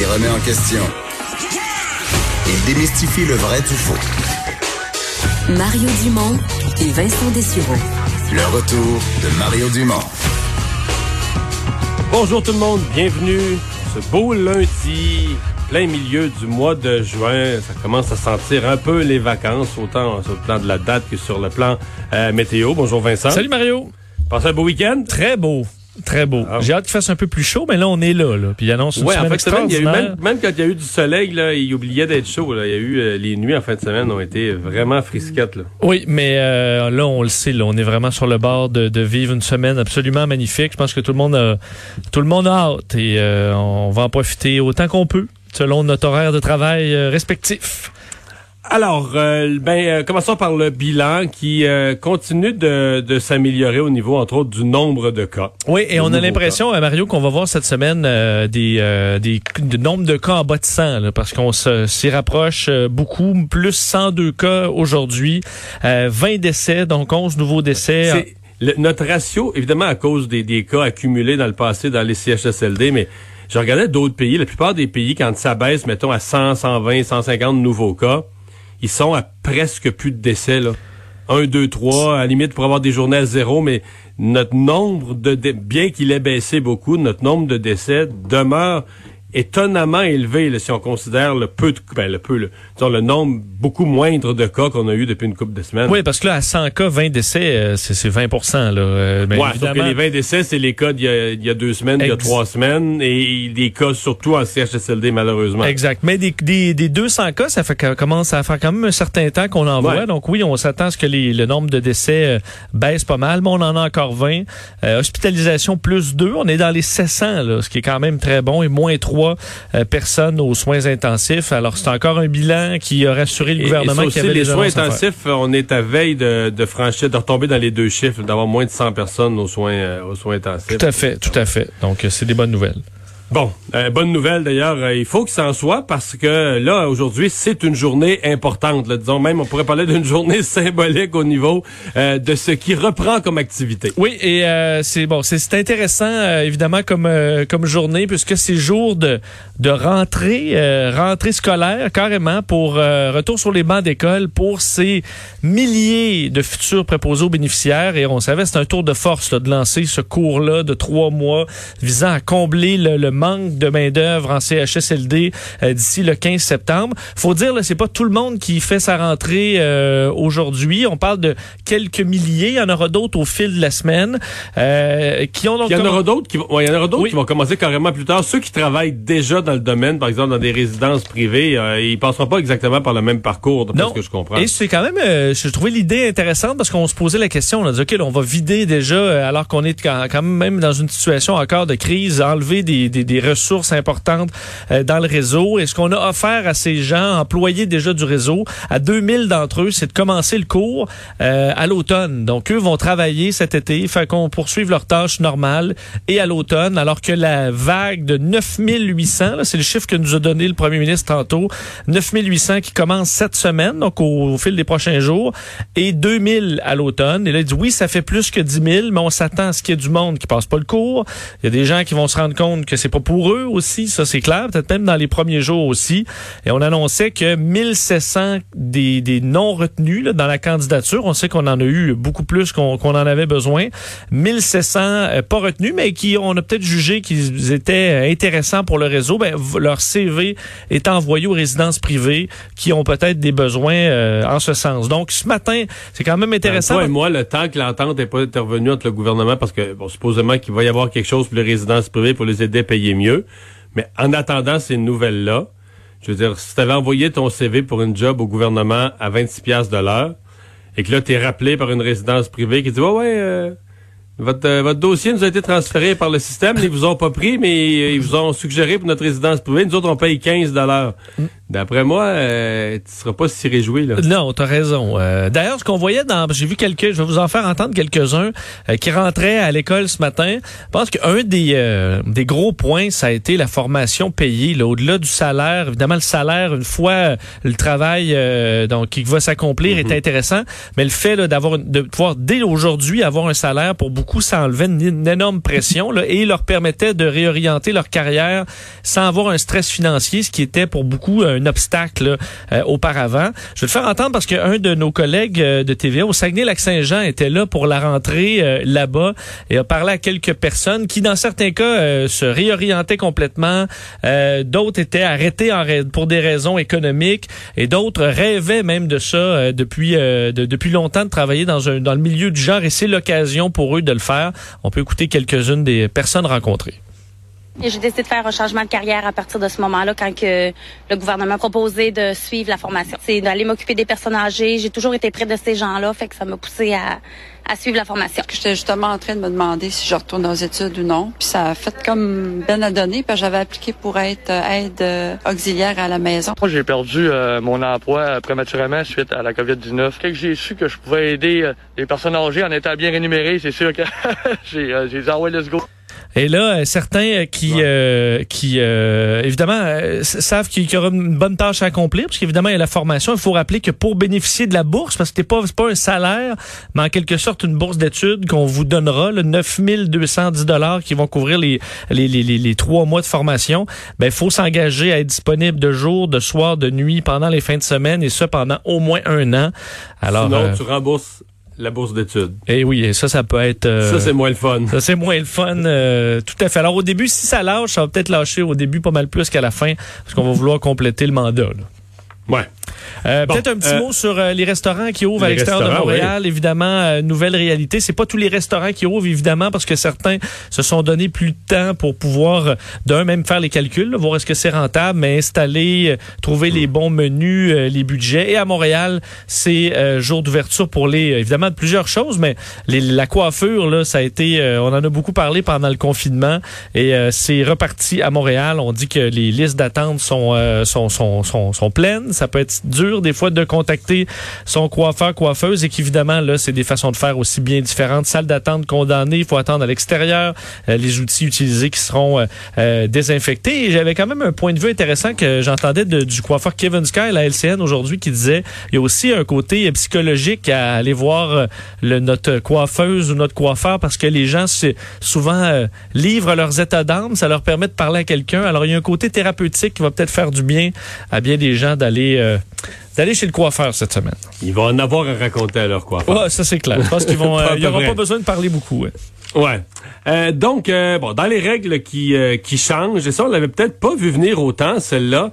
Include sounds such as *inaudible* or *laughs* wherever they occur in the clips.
et remet en question. Il démystifie le vrai du faux. Mario Dumont et Vincent Dessureau. Le retour de Mario Dumont. Bonjour tout le monde, bienvenue ce beau lundi, plein milieu du mois de juin. Ça commence à sentir un peu les vacances, autant sur le plan de la date que sur le plan euh, météo. Bonjour Vincent. Salut Mario. Passez un beau week-end? Très beau. Très beau. Ah. J'ai hâte qu'il fasse un peu plus chaud, mais là, on est là. là. Puis il annonce une Ouais, en fait, semaine, il y a eu extraordinaire. même, même quand il y a eu du soleil, là, il oubliait d'être chaud. Là. Il y a eu euh, les nuits en fin de semaine ont été vraiment frisquettes. Là. Oui, mais euh, là, on le sait, là, on est vraiment sur le bord de, de vivre une semaine absolument magnifique. Je pense que tout le monde a, tout le monde a hâte et euh, on va en profiter autant qu'on peut, selon notre horaire de travail respectif. Alors, euh, ben, euh, commençons par le bilan qui euh, continue de, de s'améliorer au niveau, entre autres, du nombre de cas. Oui, et on a l'impression, euh, Mario, qu'on va voir cette semaine euh, des, euh, des de nombre de cas en bas de 100, là, parce qu'on s'y rapproche beaucoup, plus 102 cas aujourd'hui, euh, 20 décès, donc 11 nouveaux décès. Le- notre ratio, évidemment, à cause des, des cas accumulés dans le passé dans les CHSLD, mais je regardais d'autres pays. La plupart des pays, quand ça baisse, mettons, à 100, 120, 150 nouveaux cas, ils sont à presque plus de décès, là. 1, 2, 3, à la limite pour avoir des journées à zéro, mais notre nombre de bien qu'il ait baissé beaucoup, notre nombre de décès demeure étonnamment élevé là, si on considère le peu de ben, le peu le, disons, le nombre beaucoup moindre de cas qu'on a eu depuis une couple de semaines. Oui, parce que là, à 100 cas, 20 décès, euh, c'est c'est 20 là. Euh, ben, ouais, sauf que les 20 décès, c'est les cas d'il y, a- il y a deux semaines, il y a trois semaines, et des cas surtout en CHSLD, malheureusement. Exact. Mais des, des, des 200 cas, ça fait commence à faire quand même un certain temps qu'on en Ouais. voit. Donc oui, on s'attend à ce que les- le nombre de décès euh, baisse pas mal, mais on en a encore 20. Euh, hospitalisation plus 2, on est dans les 700, là, ce qui est quand même très bon, et moins 3 personnes aux soins intensifs. Alors c'est encore un bilan qui a rassuré le gouvernement qui avait les soins intensifs, on est à veille de, de franchir, de retomber dans les deux chiffres, d'avoir moins de 100 personnes aux soins, euh, aux soins intensifs. Tout à fait, tout à fait. Donc euh, c'est des bonnes nouvelles. Bon, euh, bonne nouvelle d'ailleurs, euh, il faut que ça en soit parce que là, aujourd'hui, c'est une journée importante. Disons même, on pourrait parler d'une *laughs* journée symbolique au niveau euh, de ce qui reprend comme activité. Oui, et c'est bon, c'est intéressant évidemment comme journée puisque c'est jour de de rentrée rentrée scolaire carrément pour retour sur les bancs d'école pour ces milliers de futurs préposés aux bénéficiaires et on savait c'est un tour de force de lancer ce cours là de trois mois visant à combler le, le manque de main d'œuvre en CHSLD euh, d'ici le 15 septembre. Faut dire là, c'est pas tout le monde qui fait sa rentrée euh, aujourd'hui. On parle de quelques milliers. Il y en aura d'autres au fil de la semaine euh, qui ont donc Il y en aura d'autres qui vont, ouais, il y en aura d'autres Oui. qui vont commencer carrément plus tard. Ceux qui travaillent déjà dans le domaine, par exemple dans des résidences privées, euh, ils passeront pas exactement par le même parcours, Non. ce que je comprends. Et c'est quand même, euh, je trouvais l'idée intéressante parce qu'on se posait la question, on a dit, OK, là, on va vider déjà, alors qu'on est quand, quand même dans une situation encore de crise, enlever des, des, des ressources importantes euh, dans le réseau. Et ce qu'on a offert à ces gens, employés déjà du réseau, à 2000 d'entre eux, c'est de commencer le cours euh, à l'automne. Donc, eux vont travailler cet été, fait qu'on poursuive leurs tâches normales et à l'automne, alors que la vague de 9800, là, c'est le chiffre que nous a donné le premier ministre tantôt, 9800 qui commence cette semaine, donc au, au fil des prochains jours, et 2000 à l'automne. Et là, il dit oui, ça fait plus que 10 000, mais on s'attend à ce qu'il y ait du monde qui passe pas le cours. Il y a des gens qui vont se rendre compte que c'est pour eux aussi, ça c'est clair, peut-être même dans les premiers jours aussi. Et on annonçait que 1700 des, des non retenus là, dans la candidature, on sait qu'on en a eu beaucoup plus qu'on qu'on en avait besoin. 1700 euh, pas retenus, mais qui on a peut-être jugé qu'ils étaient intéressants pour le réseau. Ben, leur CV est envoyé aux résidences privées qui ont peut-être des besoins euh, en ce sens. Donc ce matin, c'est quand même intéressant. Toi et moi, le temps que l'entente n'est pas intervenue entre le gouvernement, parce que, bon, supposément qu'il va y avoir quelque chose pour les résidences privées pour les aider à payer mieux. Mais en attendant ces nouvelles-là, je veux dire, si tu avais envoyé ton CV pour une job au gouvernement à 26 pièces de l'heure, et que là, tu es rappelé par une résidence privée qui dit, ouais, ouais, euh, votre, euh, votre dossier nous a été transféré par le système, ils vous ont pas pris, mais ils vous ont suggéré pour notre résidence privée, nous autres, on paye 15 dollars. D'après moi, euh, tu seras pas si réjoui. Là. Non, tu as raison. Euh, D'ailleurs, ce qu'on voyait dans... J'ai vu quelques... Je vais vous en faire entendre quelques-uns euh, qui rentraient à l'école ce matin. Je pense qu'un des, euh, des gros points, ça a été la formation payée. Au-delà du salaire, évidemment, le salaire, une fois euh, le travail donc qui va s'accomplir, est Mhm. intéressant. Mais le fait d'avoir de pouvoir, dès aujourd'hui, avoir un salaire, pour beaucoup, ça enlevait une, une énorme pression là, et leur permettait de réorienter leur carrière sans avoir un stress financier, ce qui était pour beaucoup un obstacle là, euh, auparavant. Je vais le faire entendre parce qu'un de nos collègues euh, de TVA au Saguenay-Lac-Saint-Jean était là pour la rentrée euh, là-bas et a parlé à quelques personnes qui, dans certains cas, se réorientaient complètement. D'autres étaient arrêtés en pour des raisons économiques et d'autres rêvaient même de ça depuis de- depuis longtemps de travailler dans un dans le milieu du genre et c'est l'occasion pour eux de le faire. On peut écouter quelques-unes des personnes rencontrées. Et j'ai décidé de faire un changement de carrière à partir de ce moment-là, quand que le gouvernement a proposé de suivre la formation. C'est d'aller m'occuper des personnes âgées. J'ai toujours été près de ces gens-là, fait que ça m'a poussé à, à suivre la formation. que J'étais justement en train de me demander si je retourne aux études ou non. Puis ça a fait comme ben à donner, parce que j'avais appliqué pour être euh, aide euh, auxiliaire à la maison. Moi, j'ai perdu euh, mon emploi prématurément suite à la COVID-19. Quand j'ai su que je pouvais aider les personnes âgées en étant bien rémunérées, c'est sûr que *laughs* j'ai euh, j'ai dit, ah ouais, let's go. Et là, euh, certains euh, qui, euh, qui euh, évidemment, euh, savent qu'il y aura une bonne tâche à accomplir, parce qu'évidemment, il y a la formation. Il faut rappeler que pour bénéficier de la bourse, parce que c'est pas, c'est pas un salaire, mais en quelque sorte une bourse d'études qu'on vous donnera, le 9210 dollars qui vont couvrir les, les, les, les, les trois mois de formation, ben, il faut s'engager à être disponible de jour, de soir, de nuit, pendant les fins de semaine, et ça pendant au moins un an. Alors, Sinon, tu rembourses la bourse d'études. et oui, et ça, ça peut être... euh, Ça, c'est moins le fun. ça, c'est moins le fun. euh, tout à fait. Alors, au début, si ça lâche, ça va peut-être lâcher au début pas mal plus qu'à la fin, parce qu'on va vouloir compléter le mandat. là. Ouais. Euh, Bon, Peut-être un petit euh, mot sur euh, les restaurants qui ouvrent à l'extérieur de Montréal. Évidemment, euh, nouvelle réalité. C'est pas tous les restaurants qui ouvrent, évidemment, parce que certains se sont donné plus de temps pour pouvoir, d'un, même faire les calculs, là, voir est-ce que c'est rentable, mais installer, euh, trouver les bons menus, euh, les budgets. Et à Montréal, c'est euh, jour d'ouverture pour les, évidemment, de plusieurs choses, mais les- la coiffure, là, ça a été, euh, on en a beaucoup parlé pendant le confinement, et euh, c'est reparti à Montréal. On dit que les listes d'attente sont, euh, sont, sont, sont, sont pleines. Ça peut être dur des fois de contacter son coiffeur, coiffeuse et qu'évidemment, là, c'est des façons de faire aussi bien différentes. Salle d'attente condamnée, il faut attendre à l'extérieur. Euh, les outils utilisés qui seront euh, euh, désinfectés. Et j'avais quand même un point de vue intéressant que j'entendais du coiffeur Kevin Sky la LCN aujourd'hui qui disait il y a aussi un côté euh, psychologique à aller voir euh, le, notre coiffeuse ou notre coiffeur parce que les gens souvent euh, livrent leurs états d'âme, ça leur permet de parler à quelqu'un. Alors il y a un côté thérapeutique qui va peut-être faire du bien à bien des gens d'aller euh, d'aller chez le coiffeur cette semaine. Ils vont en avoir à raconter à leur coiffeur. Ouais, ça c'est clair. Je pense qu'ils vont *laughs* euh, il y aura pas besoin de parler beaucoup. ouais. Ouais. Euh, donc, euh, bon, dans les règles qui, euh, qui changent, et ça, on l'avait peut-être pas vu venir autant, celle-là,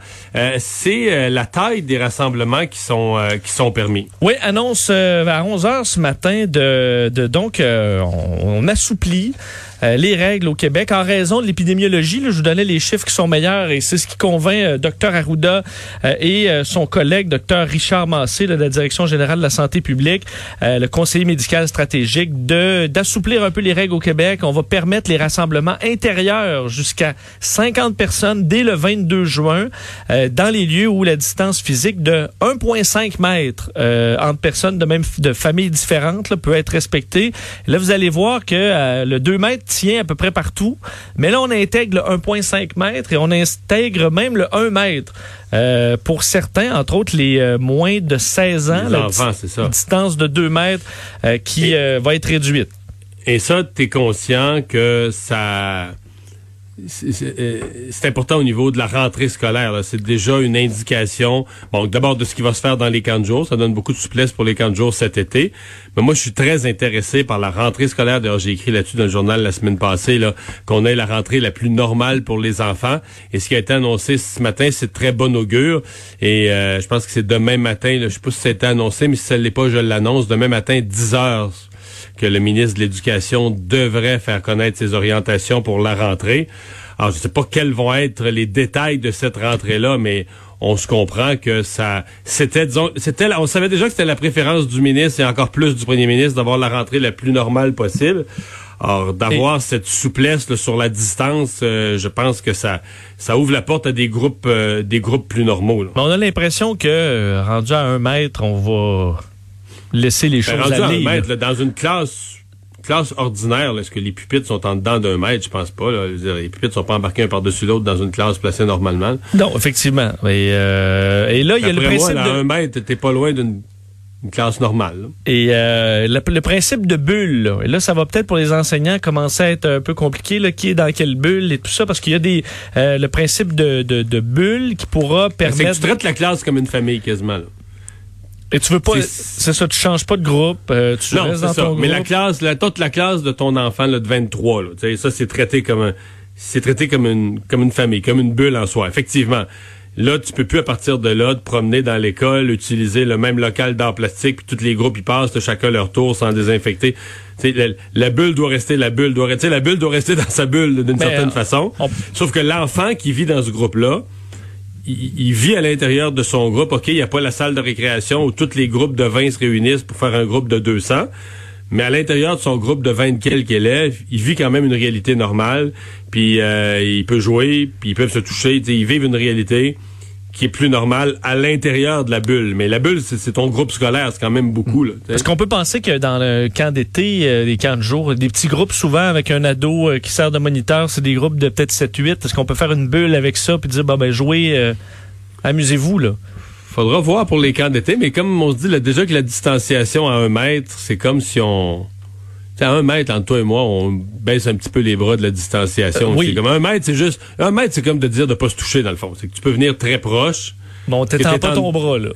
c'est la taille des rassemblements qui sont, qui sont permis. Oui, annonce à 11 heures ce matin de, de donc on, on assouplit euh, les règles au Québec en raison de l'épidémiologie. Je vous donnais les chiffres qui sont meilleurs et c'est ce qui convainc euh, Dr Arruda euh, et son collègue Dr Richard Massé de la Direction générale de la santé publique, le conseiller médical stratégique, d'assouplir un peu les règles au Québec. On va permettre les rassemblements intérieurs jusqu'à 50 personnes dès le 22 juin dans les lieux où la distance physique de 1,5 mètres entre personnes de même de familles différentes là, peut être respectée. Là, vous allez voir que le 2 mètres à peu près partout, mais là, on intègre le 1,5 mètres et on intègre même le 1 mètre. Euh, pour certains, entre autres les euh, moins de 16 ans, Les la enfants, ça. distance de 2 mètres euh, qui va être réduite. Et ça, tu es conscient que ça... Euh, c'est important au niveau de la rentrée scolaire. C'est déjà une indication, bon, d'abord de ce qui va se faire dans les camps de jour. Ça donne beaucoup de souplesse pour les camps de jour cet été. Mais moi, je suis très intéressé par la rentrée scolaire. D'ailleurs, j'ai écrit là-dessus dans le journal la semaine passée là, qu'on ait la rentrée la plus normale pour les enfants. Et ce qui a été annoncé ce matin, c'est très bon augure. Et euh, je pense que c'est demain matin. Là, je sais pas si été annoncé, mais si ça l'est pas, je l'annonce. Demain matin, 10 heures que le ministre de l'Éducation devrait faire connaître ses orientations pour la rentrée. Alors, je ne sais pas quels vont être les détails de cette rentrée-là, mais on se comprend que ça, c'était, disons, c'était, on savait déjà que c'était la préférence du ministre et encore plus du premier ministre d'avoir la rentrée la plus normale possible. Or, d'avoir cette souplesse là, sur la distance, euh, je pense que ça ça ouvre la porte à des groupes euh, des groupes plus normaux. là. Mais on a l'impression que, euh, rendu à un mètre, on va laisser les Ben, choses un aller. mètre, là, dans une classe classe ordinaire, est-ce que les pupitres sont en dedans d'un mètre? Je pense pas. Là. Les pupitres sont pas embarqués un par-dessus l'autre dans une classe placée normalement. Non, effectivement. Et, euh, et là, il y a le moi, principe là, à de... un mètre, t'es pas loin d'une une classe normale. là. Et euh, le, le principe de bulle, là, et là, ça va peut-être pour les enseignants commencer à être un peu compliqué, là, qui est dans quelle bulle et tout ça, parce qu'il y a des euh, le principe de, de, de bulle qui pourra C'est que permettre. tu traites la classe comme une famille quasiment. là. Et tu veux pas, c'est- ça, tu changes pas de groupe, euh, tu Non, restes c'est dans ça. ton Mais la classe, la, toute la classe de ton enfant là, de 23, là, ça c'est traité comme un, c'est traité comme une, comme une famille, comme une bulle en soi. Effectivement. Là, tu peux plus à partir de là te promener dans l'école, utiliser le même local d'art plastique, puis tous les groupes ils passent là, chacun leur tour sans désinfecter. La, la bulle doit rester la bulle, doit, sais, la bulle doit rester *laughs* dans sa bulle d'une certaine euh, façon. on- Sauf que l'enfant qui vit dans ce groupe-là, il, vit à l'intérieur de son groupe. OK, il n'y a pas la salle de récréation où tous les groupes de 20 se réunissent pour faire un groupe de 200. Mais à l'intérieur de son groupe de 20 quelques élèves, il vit quand même une réalité normale. Puis euh, il peut jouer, puis ils peuvent se toucher. Ils vivent une réalité qui est plus normale à l'intérieur de la bulle. Mais la bulle, c'est ton groupe scolaire. C'est quand même beaucoup. Là. Est-ce qu'on peut penser que dans le camp d'été, euh, les camps de jour, des petits groupes souvent avec un ado euh, qui sert de moniteur, c'est des groupes de peut-être 7-8. Est-ce qu'on peut faire une bulle avec ça puis dire, bah ben jouez, euh, amusez-vous là? Faudra voir pour les camps d'été, mais comme on se dit là, déjà que la distanciation à un mètre, c'est comme si on... À un mètre, entre toi et moi, on baisse un petit peu les bras de la distanciation. Euh, oui. Comme un mètre, c'est juste... Un mètre, c'est comme de dire de pas se toucher, dans le fond. C'est que tu peux venir très proche. Bon, t'étends pas ton bras là.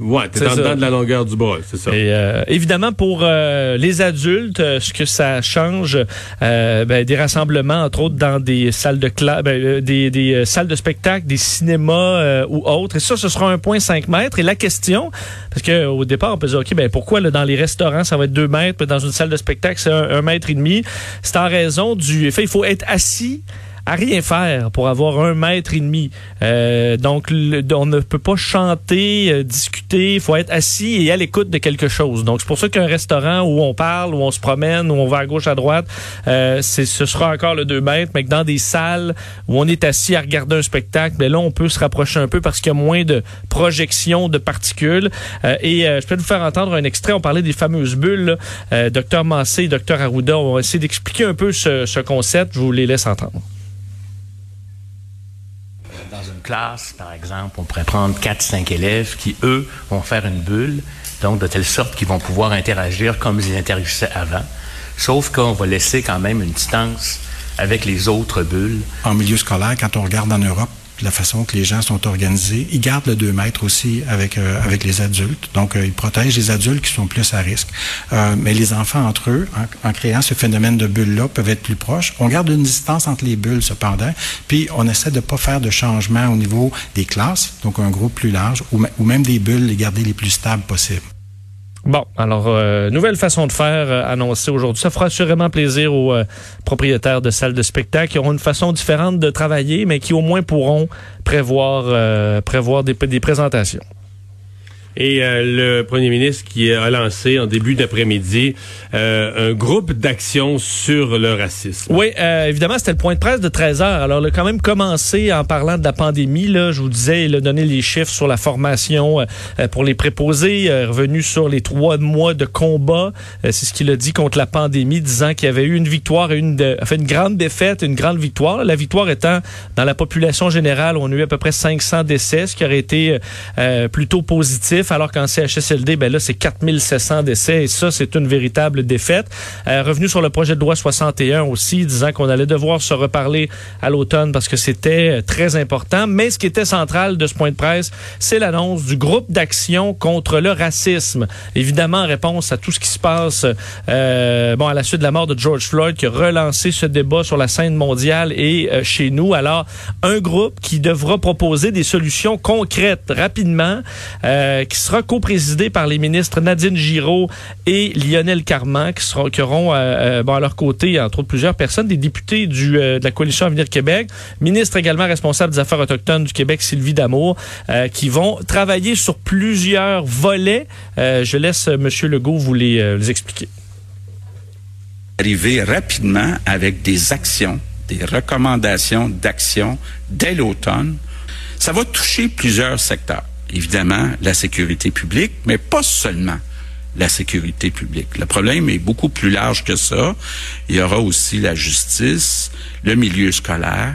Ouais, t'es en dedans de la longueur du bras, c'est ça. Et euh, évidemment, pour euh, les adultes, euh, ce que ça change, euh, ben, des rassemblements, entre autres, dans des salles de classe, des, des euh, salles de spectacle, des cinémas ou autres. Et ça, ce sera 1,5 mètres. Et la question, parce que au départ, on peut dire, OK, ben pourquoi là, dans les restaurants, ça va être 2 mètres, puis dans une salle de spectacle, c'est un, un mètre et demi? C'est en raison du fait, il faut être assis à rien faire pour avoir un mètre et demi. Euh, donc, on ne peut pas chanter, euh, discuter. Il faut être assis et à l'écoute de quelque chose. Donc, c'est pour ça qu'un restaurant où on parle, où on se promène, où on va à gauche, à droite, euh, ce sera encore le 2 mètres. Mais que dans des salles où on est assis à regarder un spectacle, ben là, on peut se rapprocher un peu parce qu'il y a moins de projection de particules. Euh, et euh, je peux vous faire entendre un extrait. On parlait des fameuses bulles. Euh, Docteur Massé et Docteur Arruda ont essayé d'expliquer un peu ce, ce concept. Je vous les laisse entendre. Dans une par exemple, on pourrait prendre 4-5 élèves qui, eux, vont faire une bulle, donc de telle sorte qu'ils vont pouvoir interagir comme ils interagissaient avant, sauf qu'on va laisser quand même une distance avec les autres bulles. En milieu scolaire, quand on regarde en Europe, la façon que les gens sont organisés, ils gardent le 2 mètres aussi avec, euh, avec les adultes. Donc, euh, ils protègent les adultes qui sont plus à risque. Euh, mais les enfants entre eux, en, en créant ce phénomène de bulle-là, peuvent être plus proches. On garde une distance entre les bulles, cependant, puis on essaie de ne pas faire de changement au niveau des classes, donc un groupe plus large, ou, ou même des bulles, les garder les plus stables possibles. Bon, alors, euh, nouvelle façon de faire euh, annoncée aujourd'hui. Ça fera assurément plaisir aux euh, propriétaires de salles de spectacle qui auront une façon différente de travailler, mais qui au moins pourront prévoir, euh, prévoir des, des présentations. Et euh, le premier ministre qui a lancé en début d'après-midi euh, un groupe d'action sur le racisme. Oui, euh, évidemment, c'était le point de presse de 13 heures. Alors, il a quand même commencé en parlant de la pandémie. Là, je vous disais, il a donné les chiffres sur la formation euh, pour les préposés, euh, revenu sur les trois mois de combat. Euh, C'est ce qu'il a dit contre la pandémie, disant qu'il y avait eu une victoire et une, de, enfin, une grande défaite, une grande victoire. La victoire étant dans la population générale, on a eu à peu près 500 décès, ce qui aurait été euh, plutôt positif, alors qu'en CHSLD, ben là, c'est 4700 décès et ça, c'est une véritable défaite. Euh, revenu sur le projet de loi 61 aussi, disant qu'on allait devoir se reparler à l'automne parce que c'était euh, très important. Mais ce qui était central de ce point de presse, c'est l'annonce du groupe d'action contre le racisme. Évidemment, en réponse à tout ce qui se passe, euh, bon, à la suite de la mort de George Floyd, qui a relancé ce débat sur la scène mondiale et chez nous. Alors, un groupe qui devra proposer des solutions concrètes rapidement, euh, qui sera co-présidé par les ministres Nadine Giraud et Lionel Carman, qui, seront, qui auront euh, euh, à leur côté, entre autres plusieurs personnes, des députés du, euh, de la coalition Avenir Québec, ministre également responsable des affaires autochtones du Québec, Sylvie Damour, qui vont travailler sur plusieurs volets. Je laisse M. Legault vous les, les expliquer. arriver rapidement avec des actions, des recommandations d'actions dès l'automne. Ça va toucher plusieurs secteurs. Évidemment, la sécurité publique, mais pas seulement la sécurité publique. Le problème est beaucoup plus large que ça. Il y aura aussi la justice, le milieu scolaire,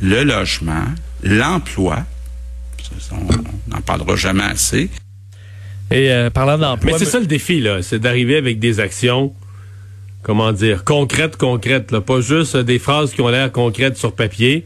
le logement, l'emploi. On n'en parlera jamais assez. Et euh, parlant d'emploi... Mais c'est ça le défi, là, c'est d'arriver avec des actions, comment dire, concrètes, concrètes, là, pas juste des phrases qui ont l'air concrètes sur papier,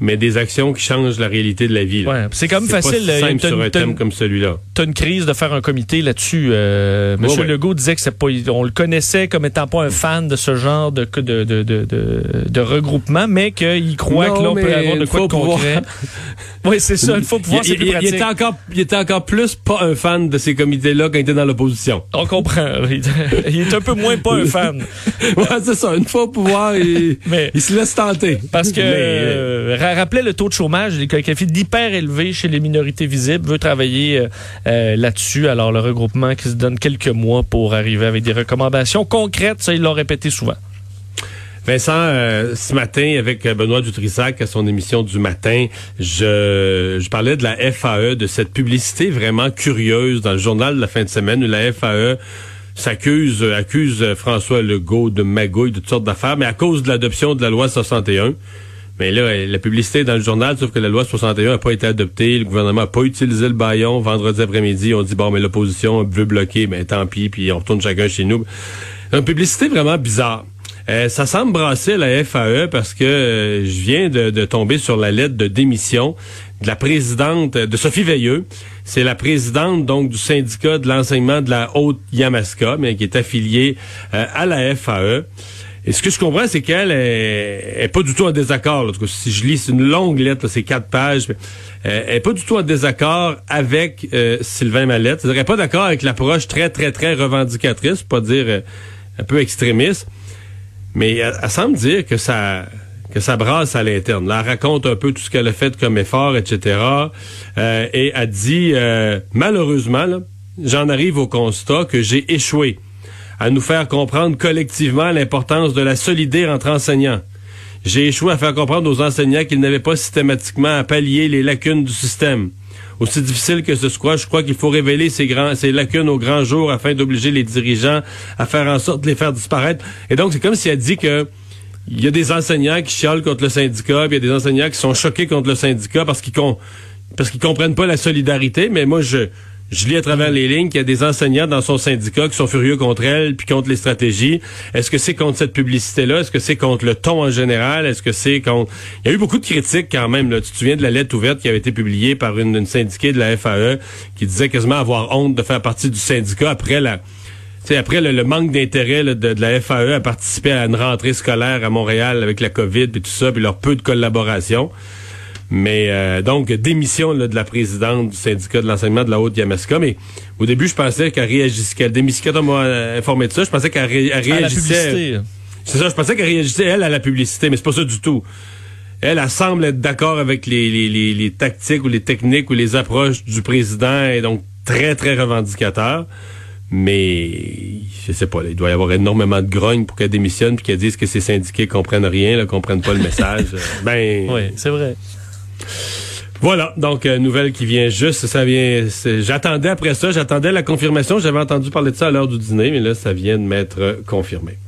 mais des actions qui changent la réalité de la vie. Ouais, c'est comme facile. Pas simple sur un thème comme celui-là. T'as une crise de faire un comité là-dessus. Euh, Monsieur ouais, ouais. Legault disait que c'est pas, on le connaissait comme étant pas un fan de ce genre de de de de, de, de regroupement, mais qu'il croit Non, que là on peut avoir de quoi de concret. *laughs* *laughs* oui, c'est ça. Il faut pouvoir. Il, il- il pratique. était encore, il était encore plus pas un fan de ces comités-là quand il était dans l'opposition. On comprend. Il *laughs* il est un peu moins pas un fan. ouais, c'est ça. Une fois au pouvoir, il, Mais- il se laisse tenter. Parce que Mais, euh, rappelait le taux de chômage, il est qualifié d'hyper élevé chez les minorités visibles, veut travailler euh, euh, là-dessus. Alors le regroupement qui se donne quelques mois pour arriver avec des recommandations concrètes, ça ils l'ont répété souvent. Vincent, euh, ce matin, avec Benoît Dutrissac à son émission du matin, je, je parlais de la FAE, de cette publicité vraiment curieuse dans le journal de la fin de semaine où la FAE s'accuse, accuse François Legault de magouille, de toutes sortes d'affaires, mais à cause de l'adoption de la loi 61. Mais là, la publicité dans le journal, sauf que la loi 61 n'a pas été adoptée, le gouvernement n'a pas utilisé le baillon. Vendredi après-midi, on dit, bon, mais l'opposition veut bloquer, mais tant pis, puis on retourne chacun chez nous. Une publicité vraiment bizarre. Euh, ça semble brasser à la FAE parce que euh, je viens de, de tomber sur la lettre de démission de la présidente de Sophie Veilleux. C'est la présidente donc du syndicat de l'enseignement de la haute Yamaska, mais qui est affiliée euh, à la FAE. Et ce que je comprends, c'est qu'elle est, est pas du tout en désaccord. là. En tout cas, si je lis, une longue lettre, c'est quatre pages. euh, elle est pas du tout en désaccord avec euh, Sylvain Mallette. Elle est pas d'accord avec l'approche très, très, très revendicatrice, pas dire euh, un peu extrémiste. Mais elle, elle semble dire que ça que ça brasse à l'interne. Elle raconte un peu tout ce qu'elle a fait comme effort, etc. Euh, et elle dit, euh, malheureusement, j'en arrive au constat que j'ai échoué à nous faire comprendre collectivement l'importance de la solidarité entre enseignants. J'ai échoué à faire comprendre aux enseignants qu'ils n'avaient pas systématiquement à pallier les lacunes du système. Aussi difficile que ce soit, je crois qu'il faut révéler ces, grands, ces lacunes au grand jour afin d'obliger les dirigeants à faire en sorte de les faire disparaître. Et donc, c'est comme si elle dit que il y a des enseignants qui chialent contre le syndicat, puis il y a des enseignants qui sont choqués contre le syndicat parce qu'ils con- parce qu'ils comprennent pas la solidarité, mais moi je je lis à travers les lignes qu'il y a des enseignants dans son syndicat qui sont furieux contre elle puis contre les stratégies. Est-ce que c'est contre cette publicité-là? Est-ce que c'est contre le ton en général? Est-ce que c'est contre... Il y a eu beaucoup de critiques quand même. Là. Tu te souviens de la lettre ouverte qui avait été publiée par une, syndiquée de la FAE qui disait quasiment avoir honte de faire partie du syndicat après la... après le, manque d'intérêt de, de la FAE à participer à une rentrée scolaire à Montréal avec la COVID et tout ça, puis leur peu de collaboration. Mais euh, donc, démission là, de la présidente du syndicat de l'enseignement de la Haute-Yamaska. Mais au début, je pensais qu'elle réagissait, qu'elle démissionnait, quand on m'a euh, informé de ça, je pensais qu'elle ré- réagissait. C'est ça, je pensais qu'elle réagissait, elle, à la publicité, mais c'est pas ça du tout. Elle, elle semble être d'accord avec les, les, les, les tactiques ou les techniques ou les approches du président et donc très, très revendicateur. Mais je sais pas, là, il doit y avoir énormément de grogne pour qu'elle démissionne puis qu'elle dise que ses syndiqués comprennent rien, là, comprennent pas le message. *laughs* Ben, Oui, c'est vrai. Voilà, donc euh, nouvelle qui vient juste, ça vient. J'attendais après ça, j'attendais la confirmation. J'avais entendu parler de ça à l'heure du dîner, mais là, ça vient de m'être confirmé.